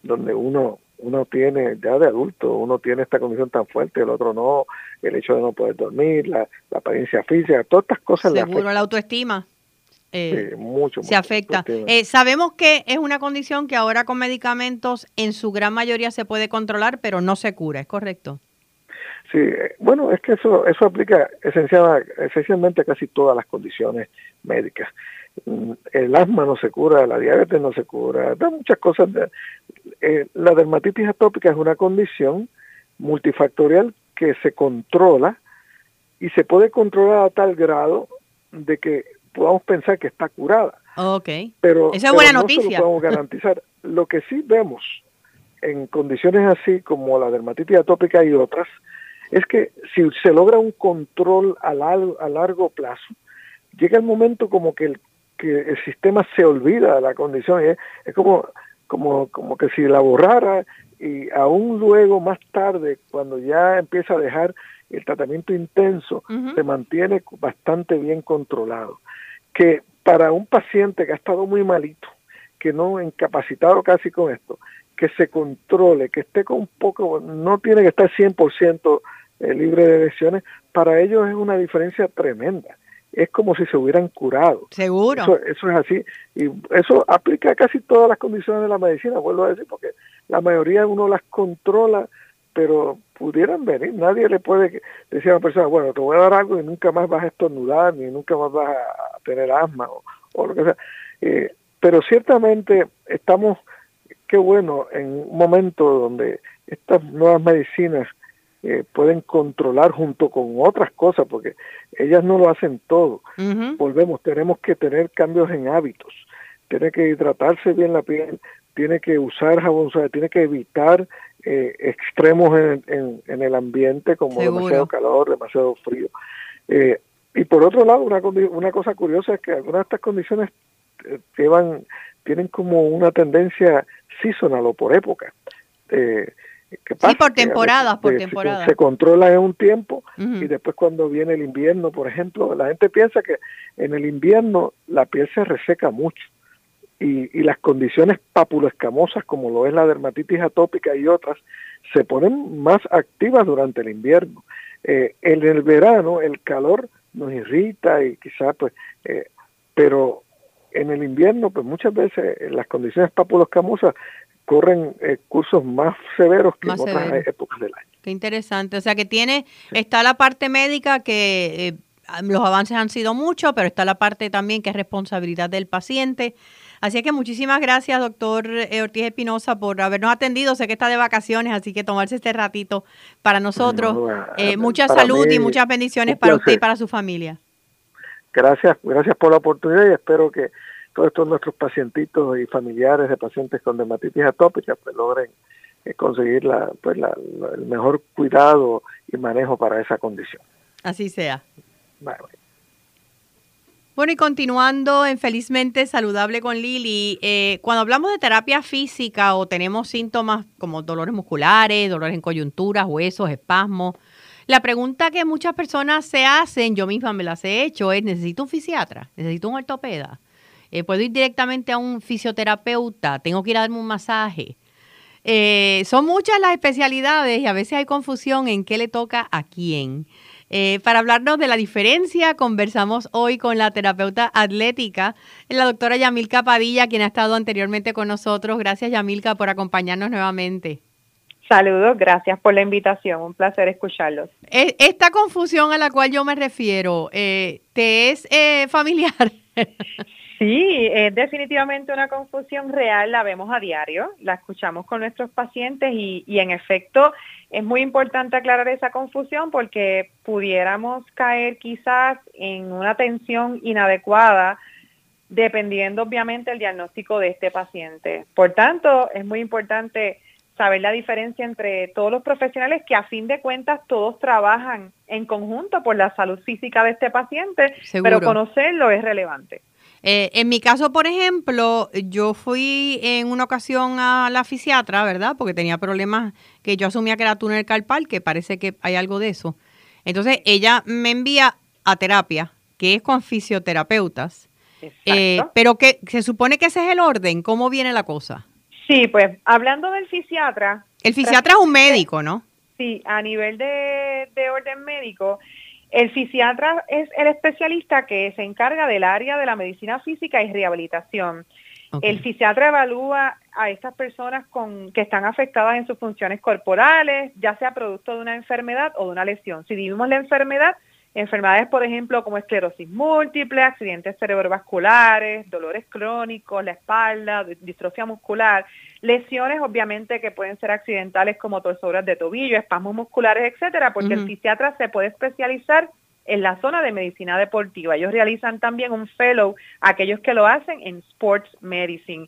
donde uno uno tiene, ya de adulto, uno tiene esta condición tan fuerte, el otro no, el hecho de no poder dormir, la, apariencia física, todas estas cosas. Seguro, la autoestima. Eh, mucho, se afecta. Eh, sabemos que es una condición que ahora con medicamentos en su gran mayoría se puede controlar, pero no se cura, ¿es correcto? Sí, eh, bueno, es que eso eso aplica esencial, esencialmente a casi todas las condiciones médicas. Mm, el asma no se cura, la diabetes no se cura, hay muchas cosas. Eh, la dermatitis atópica es una condición multifactorial que se controla y se puede controlar a tal grado de que podamos pensar que está curada. Ok. Pero, Esa es buena no noticia. Se lo podemos garantizar. [LAUGHS] lo que sí vemos en condiciones así como la dermatitis atópica y otras es que si se logra un control a largo, a largo plazo, llega el momento como que el que el sistema se olvida de la condición. Es, es como, como, como que si la borrara y aún luego, más tarde, cuando ya empieza a dejar el tratamiento intenso, se mantiene bastante bien controlado. Que para un paciente que ha estado muy malito, que no incapacitado casi con esto, que se controle, que esté con un poco, no tiene que estar 100% eh, libre de lesiones, para ellos es una diferencia tremenda es como si se hubieran curado. Seguro. Eso, es así. Y eso aplica a casi todas las condiciones de la medicina, vuelvo a decir, porque la mayoría uno las controla, pero pudieran venir. Nadie le puede decir a una persona, bueno, te voy a dar algo y nunca más vas a estornudar, ni nunca más vas a tener asma o, lo que sea. Eh, pero ciertamente estamos, qué bueno, en un momento donde estas nuevas medicinas eh, pueden controlar junto con otras cosas, porque ellas no lo hacen todo. Volvemos, tenemos que tener cambios en hábitos, tiene que hidratarse bien la piel, tiene que usar jabón tiene que evitar eh, extremos en, en, el ambiente como demasiado calor, demasiado frío. Eh, y por otro lado, una, una cosa curiosa es que algunas de estas condiciones llevan, tienen como una tendencia seasonal o por época. Eh, sí, por temporadas, por temporada. Se, controla en un tiempo y después cuando viene el invierno, por ejemplo, la gente piensa que en el invierno la piel se reseca mucho y, y las condiciones papuloescamosas como lo es la dermatitis atópica y otras se ponen más activas durante el invierno. Eh, en el verano el calor nos irrita y quizás pues, eh, pero en el invierno pues muchas veces las condiciones papuloescamosas corren eh, cursos más severos que en otras épocas del año. Qué interesante. O sea que tiene, está la parte médica que eh, los avances han sido muchos, pero está la parte también que es responsabilidad del paciente. Así que muchísimas gracias, doctor eh, Ortiz Espinosa, por habernos atendido. Sé que está de vacaciones, así que tomarse este ratito para nosotros. mucha salud y muchas bendiciones para usted y para su familia. Gracias, gracias por la oportunidad y espero que todos estos nuestros pacientitos y familiares de pacientes con dermatitis atópica pues logren eh, conseguir la, pues la, el mejor cuidado y manejo para esa condición. Así sea. Bueno, y continuando en Felizmente Saludable con Lili, eh, cuando hablamos de terapia física o tenemos síntomas como dolores musculares, dolores en coyunturas, huesos, espasmos, la pregunta que muchas personas se hacen, yo misma me las he hecho, es, ¿necesito un fisiatra? ¿Necesito un ortopeda? Eh, ¿Puedo ir directamente a un fisioterapeuta? ¿Tengo que ir a darme un masaje? Eh, son muchas las especialidades y a veces hay confusión en qué le toca a quién. Eh, para hablarnos de la diferencia, conversamos hoy con la terapeuta atlética, la doctora Yamilka Padilla, quien ha estado anteriormente con nosotros. Gracias, Yamilka, por acompañarnos nuevamente. Saludos, gracias por la invitación, un placer escucharlos. E, esta confusión a la cual yo me refiero, eh, ¿te es eh, familiar? [LAUGHS] Sí, es definitivamente una confusión real, la vemos a diario, la escuchamos con nuestros pacientes y, y, en efecto es muy importante aclarar esa confusión porque pudiéramos caer quizás en una tensión inadecuada dependiendo obviamente del diagnóstico de este paciente. Por tanto, es muy importante saber la diferencia entre todos los profesionales que a fin de cuentas todos trabajan en conjunto por la salud física de este paciente, pero conocerlo es relevante. Eh, en mi caso, por ejemplo, yo fui en una ocasión a la fisiatra, ¿verdad? Porque tenía problemas que yo asumía que era túnel carpal, que parece que hay algo de eso. Entonces, ella me envía a terapia, que es con fisioterapeutas. Eh, pero que se supone que ese es el orden. ¿Cómo viene la cosa? Sí, pues hablando del fisiatra. El fisiatra es un médico, ¿no? Sí, a nivel de, de orden médico, el fisiatra es el especialista que se encarga del área de la medicina física y rehabilitación. El fisiatra evalúa a estas personas con, que están afectadas en sus funciones corporales, ya sea producto de una enfermedad o de una lesión. Si vivimos la enfermedad, enfermedades, por ejemplo, como esclerosis múltiple, accidentes cerebrovasculares, dolores crónicos, la espalda, distrofia muscular, lesiones obviamente que pueden ser accidentales como torceduras de tobillo, espasmos musculares, etcétera, porque el fisiatra se puede especializar en la zona de medicina deportiva. Ellos realizan también un fellow, aquellos que lo hacen en sports medicine.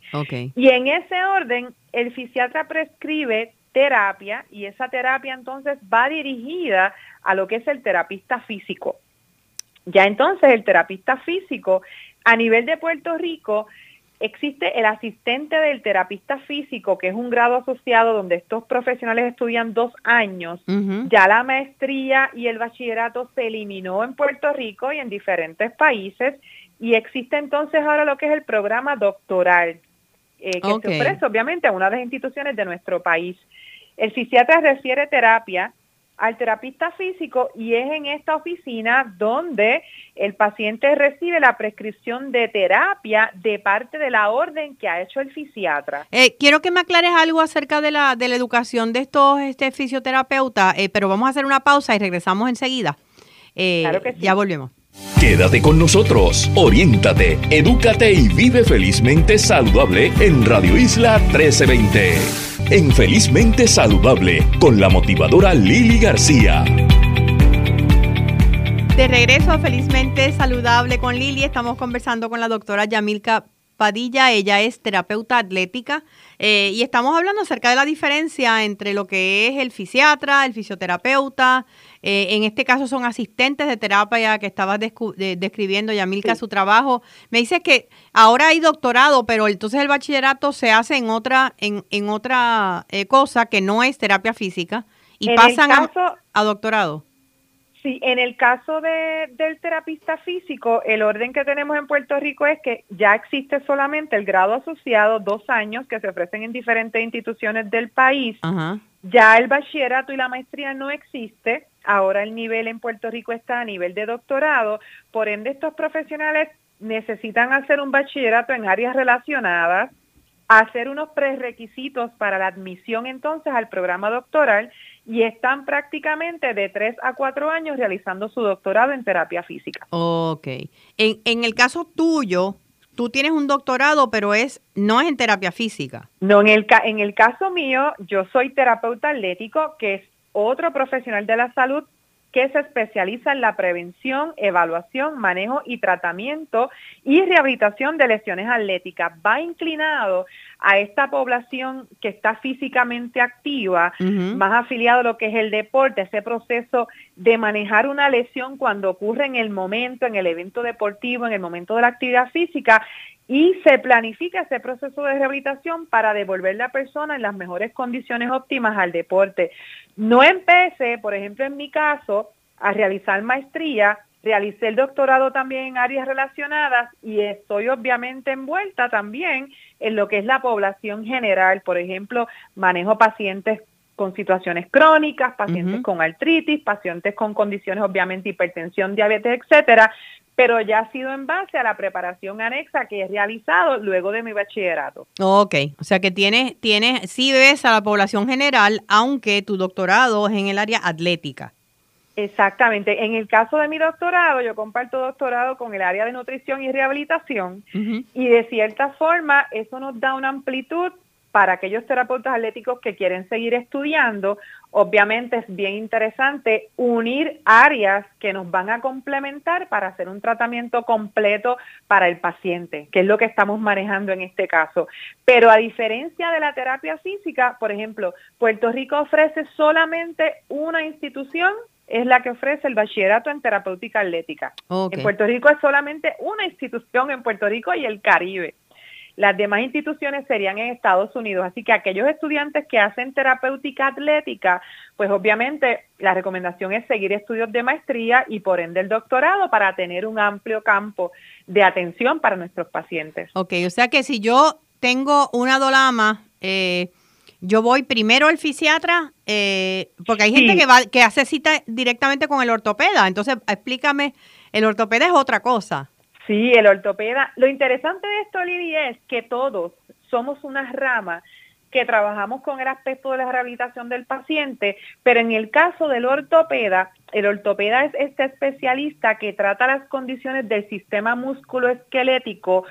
Y en ese orden, el fisiatra prescribe terapia y esa terapia entonces va dirigida a lo que es el terapista físico. Ya entonces el terapista físico a nivel de Puerto Rico existe el asistente del terapista físico, que es un grado asociado donde estos profesionales estudian dos años. Ya la maestría y el bachillerato se eliminó en Puerto Rico y en diferentes países y existe entonces ahora lo que es el programa doctoral, eh, que se ofrece obviamente a una de las instituciones de nuestro país. El fisiatra refiere terapia al terapista físico y es en esta oficina donde el paciente recibe la prescripción de terapia de parte de la orden que ha hecho el fisiatra. Eh, quiero que me aclares algo acerca de la, de la educación de estos este, fisioterapeutas, eh, pero vamos a hacer una pausa y regresamos enseguida. Eh, claro que sí. Ya volvemos. Quédate con nosotros, oriéntate, edúcate y vive felizmente saludable en Radio Isla 1320 en Felizmente Saludable con la motivadora Lili García. De regreso a Felizmente Saludable con Lili, estamos conversando con la doctora Yamilka Padilla, ella es terapeuta atlética eh, y estamos hablando acerca de la diferencia entre lo que es el fisiatra, el fisioterapeuta, eh, en este caso son asistentes de terapia que estabas describiendo, Yamilka, su trabajo. Me dice que ahora hay doctorado, pero entonces el bachillerato se hace en otra, en, en otra eh, cosa que no es terapia física y pasan a doctorado. Sí, en el caso de, del terapista físico, el orden que tenemos en Puerto Rico es que ya existe solamente el grado asociado, dos años, que se ofrecen en diferentes instituciones del país. Ya el bachillerato y la maestría no existe. Ahora el nivel en Puerto Rico está a nivel de doctorado. Por ende, estos profesionales necesitan hacer un bachillerato en áreas relacionadas, hacer unos prerequisitos para la admisión entonces al programa doctoral y están prácticamente de 3 a 4 años realizando su doctorado en terapia física. Ok. En, en el caso tuyo, tú tienes un doctorado, pero es no es en terapia física. No, en el, en el caso mío, yo soy terapeuta atlético, que es otro profesional de la salud que se especializa en la prevención, evaluación, manejo y tratamiento y rehabilitación de lesiones atléticas. Va inclinado a esta población que está físicamente activa, más afiliado a lo que es el deporte, ese proceso de manejar una lesión cuando ocurre en el momento, en el evento deportivo, en el momento de la actividad física y se planifica ese proceso de rehabilitación para devolver la persona en las mejores condiciones óptimas al deporte. No empecé, por ejemplo, en mi caso, a realizar maestría, realicé el doctorado también en áreas relacionadas y estoy obviamente envuelta también en lo que es la población general, por ejemplo, manejo pacientes con situaciones crónicas, pacientes con artritis, pacientes con condiciones obviamente hipertensión, diabetes, etcétera, pero ya ha sido en base a la preparación anexa que he realizado luego de mi bachillerato. Ok, o sea que tienes, tienes, sí ves a la población general, aunque tu doctorado es en el área atlética. Exactamente. En el caso de mi doctorado, yo comparto doctorado con el área de nutrición y rehabilitación y de cierta forma eso nos da una amplitud para aquellos terapeutas atléticos que quieren seguir estudiando, obviamente es bien interesante unir áreas que nos van a complementar para hacer un tratamiento completo para el paciente, que es lo que estamos manejando en este caso. Pero a diferencia de la terapia física, por ejemplo, Puerto Rico ofrece solamente una institución es la que ofrece el bachillerato en terapéutica atlética. En Puerto Rico es solamente una institución en Puerto Rico y el Caribe. Las demás instituciones serían en Estados Unidos. Así que aquellos estudiantes que hacen terapéutica atlética, pues obviamente la recomendación es seguir estudios de maestría y por ende el doctorado para tener un amplio campo de atención para nuestros pacientes. Ok, o sea que si yo tengo una dolama, eh, yo voy primero al fisiatra, eh, porque hay gente que, va, que hace cita directamente con el ortopeda. Entonces, explícame, el ortopeda es otra cosa. Sí, el ortopeda. Lo interesante de esto, Lili, es que todos somos una rama que trabajamos con el aspecto de la rehabilitación del paciente, pero en el caso del ortopeda, el ortopeda es este especialista que trata las condiciones del sistema musculoesquelético,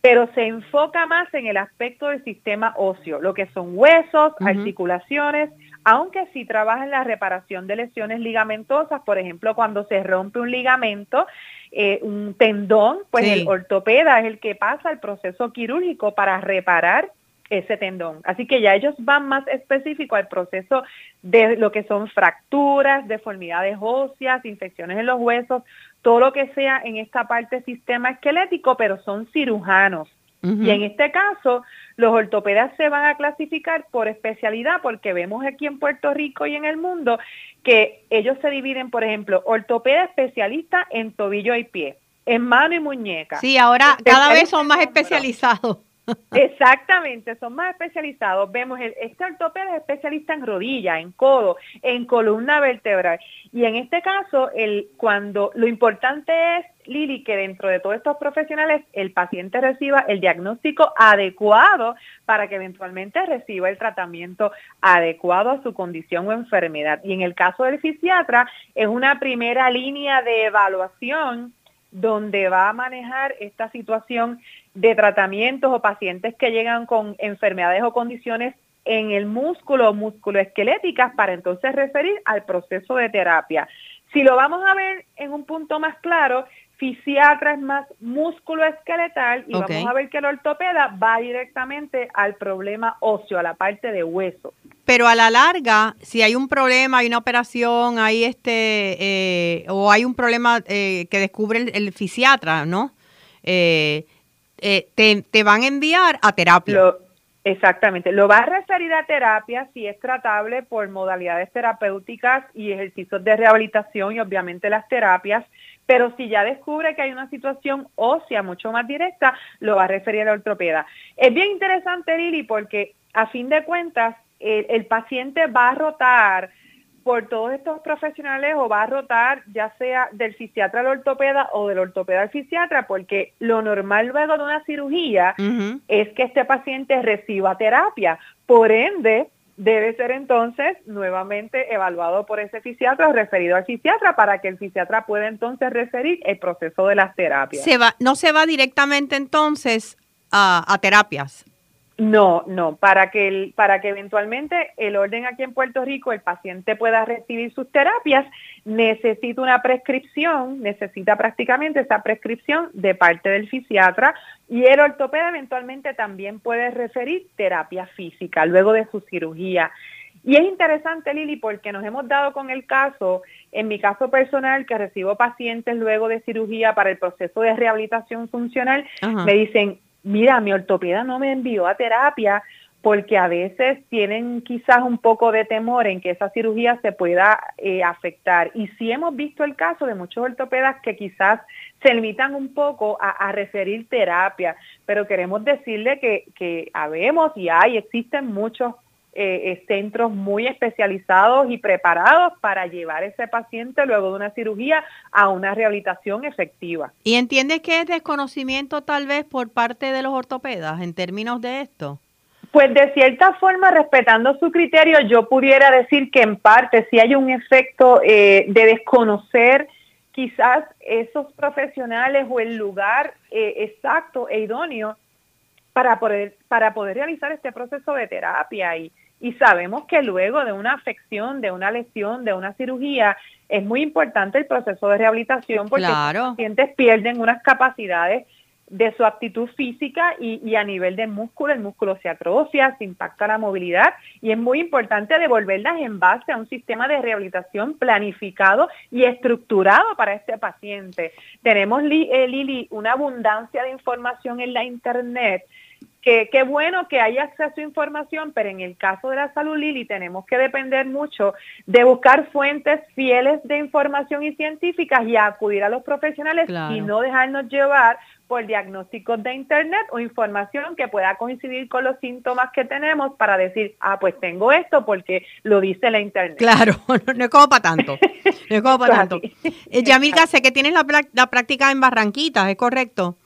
pero se enfoca más en el aspecto del sistema óseo, lo que son huesos, articulaciones, aunque sí trabaja en la reparación de lesiones ligamentosas, por ejemplo, cuando se rompe un ligamento, eh, un tendón, pues el ortopeda es el que pasa el proceso quirúrgico para reparar ese tendón. Así que ya ellos van más específico al proceso de lo que son fracturas, deformidades óseas, infecciones en los huesos, todo lo que sea en esta parte sistema esquelético, pero son cirujanos. Y en este caso, los ortopedas se van a clasificar por especialidad porque vemos aquí en Puerto Rico y en el mundo que ellos se dividen, por ejemplo, ortopeda especialista en tobillo y pie, en mano y muñeca. Sí, ahora cada vez son más especializados. [LAUGHS] Exactamente, son más especializados. Vemos, el, este ortopeda es especialista en rodilla, en codo, en columna vertebral. Y en este caso, el, cuando lo importante es, Lili, que dentro de todos estos profesionales el paciente reciba el diagnóstico adecuado para que eventualmente reciba el tratamiento adecuado a su condición o enfermedad. Y en el caso del fisiatra, es una primera línea de evaluación donde va a manejar esta situación de tratamientos o pacientes que llegan con enfermedades o condiciones en el músculo o musculoesqueléticas para entonces referir al proceso de terapia. Si lo vamos a ver en un punto más claro, fisiatra es más músculo esqueletal y vamos a ver que el ortopeda va directamente al problema óseo, a la parte de hueso. Pero a la larga, si hay un problema, hay una operación, hay este, eh, o hay un problema eh, que descubre el, fisiatra, ¿no? Eh, te, te, van a enviar a terapia. exactamente. Lo va a referir a terapia si es tratable por modalidades terapéuticas y ejercicios de rehabilitación y obviamente las terapias pero si ya descubre que hay una situación ósea mucho más directa, lo va a referir al ortopeda. Es bien interesante, Lili, porque a fin de cuentas, el, paciente va a rotar por todos estos profesionales o va a rotar ya sea del fisiatra al ortopeda o del ortopeda al fisiatra, porque lo normal luego de una cirugía es que este paciente reciba terapia. Por ende, debe ser entonces nuevamente evaluado por ese fisiatra o referido al fisiatra para que el fisiatra pueda entonces referir el proceso de las terapias. Se va, no se va directamente entonces a, terapias. No, no, para que, el, para que eventualmente el orden aquí en Puerto Rico, el paciente pueda recibir sus terapias, necesita una prescripción, necesita prácticamente esa prescripción de parte del fisiatra y el ortopeda eventualmente también puede referir terapia física luego de su cirugía. Y es interesante, Lili, porque nos hemos dado con el caso, en mi caso personal, que recibo pacientes luego de cirugía para el proceso de rehabilitación funcional, me dicen, mira, mi ortopeda no me envió a terapia porque a veces tienen quizás un poco de temor en que esa cirugía se pueda eh, afectar. Y sí hemos visto el caso de muchos ortopedas que quizás se limitan un poco a, referir terapia, pero queremos decirle que, que habemos y hay, existen muchos eh, eh, centros muy especializados y preparados para llevar a ese paciente luego de una cirugía a una rehabilitación efectiva. ¿Y entiendes que es desconocimiento tal vez por parte de los ortopedas en términos de esto? Pues de cierta forma, respetando su criterio, yo pudiera decir que en parte si hay un efecto eh, de desconocer quizás esos profesionales o el lugar exacto e idóneo para poder, para poder realizar este proceso de terapia y, y sabemos que luego de una afección, de una lesión, de una cirugía, es muy importante el proceso de rehabilitación porque los pacientes pierden unas capacidades de su aptitud física y, a nivel del músculo, el músculo se atrofia, se impacta la movilidad y es muy importante devolverlas en base a un sistema de rehabilitación planificado y estructurado para este paciente. Tenemos, eh, Lili, una abundancia de información en la Internet que qué bueno que haya acceso a información, pero en el caso de la salud Lili tenemos que depender mucho de buscar fuentes fieles de información y científicas y acudir a los profesionales y no dejarnos llevar por diagnósticos de internet o información que pueda coincidir con los síntomas que tenemos para decir, ah, pues tengo esto porque lo dice la internet. Claro, [LAUGHS] no es como para tanto. [LAUGHS] No es como para tanto. Eh, Yamilka, sé que tienes la, la práctica en Barranquitas, ¿es correcto?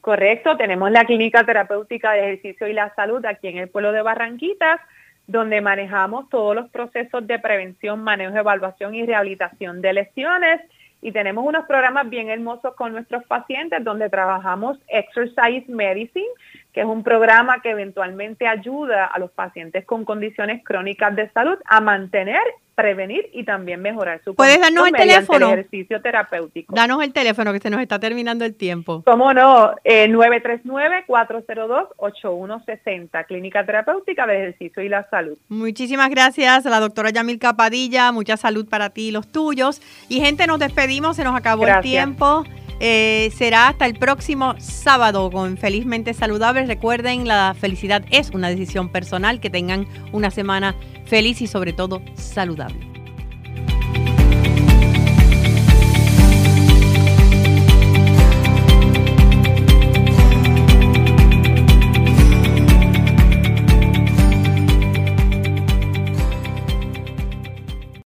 Correcto, tenemos la Clínica Terapéutica de Ejercicio y la Salud aquí en el pueblo de Barranquitas, donde manejamos todos los procesos de prevención, manejo, evaluación y rehabilitación de lesiones. Y tenemos unos programas bien hermosos con nuestros pacientes donde trabajamos Exercise Medicine, que es un programa que eventualmente ayuda a los pacientes con condiciones crónicas de salud a mantener prevenir y también mejorar su ¿Puedes darnos el teléfono? El ejercicio terapéutico. Danos el teléfono que se nos está terminando el tiempo. ¿Cómo no? Eh, 939-402-8160, Clínica Terapéutica de Ejercicio y la Salud. Muchísimas gracias a la doctora Yamil Capadilla, mucha salud para ti y los tuyos. Y gente, nos despedimos, se nos acabó el tiempo. Eh, será hasta el próximo sábado con Felizmente Saludable. Recuerden, la felicidad es una decisión personal. Que tengan una semana feliz y sobre todo saludable.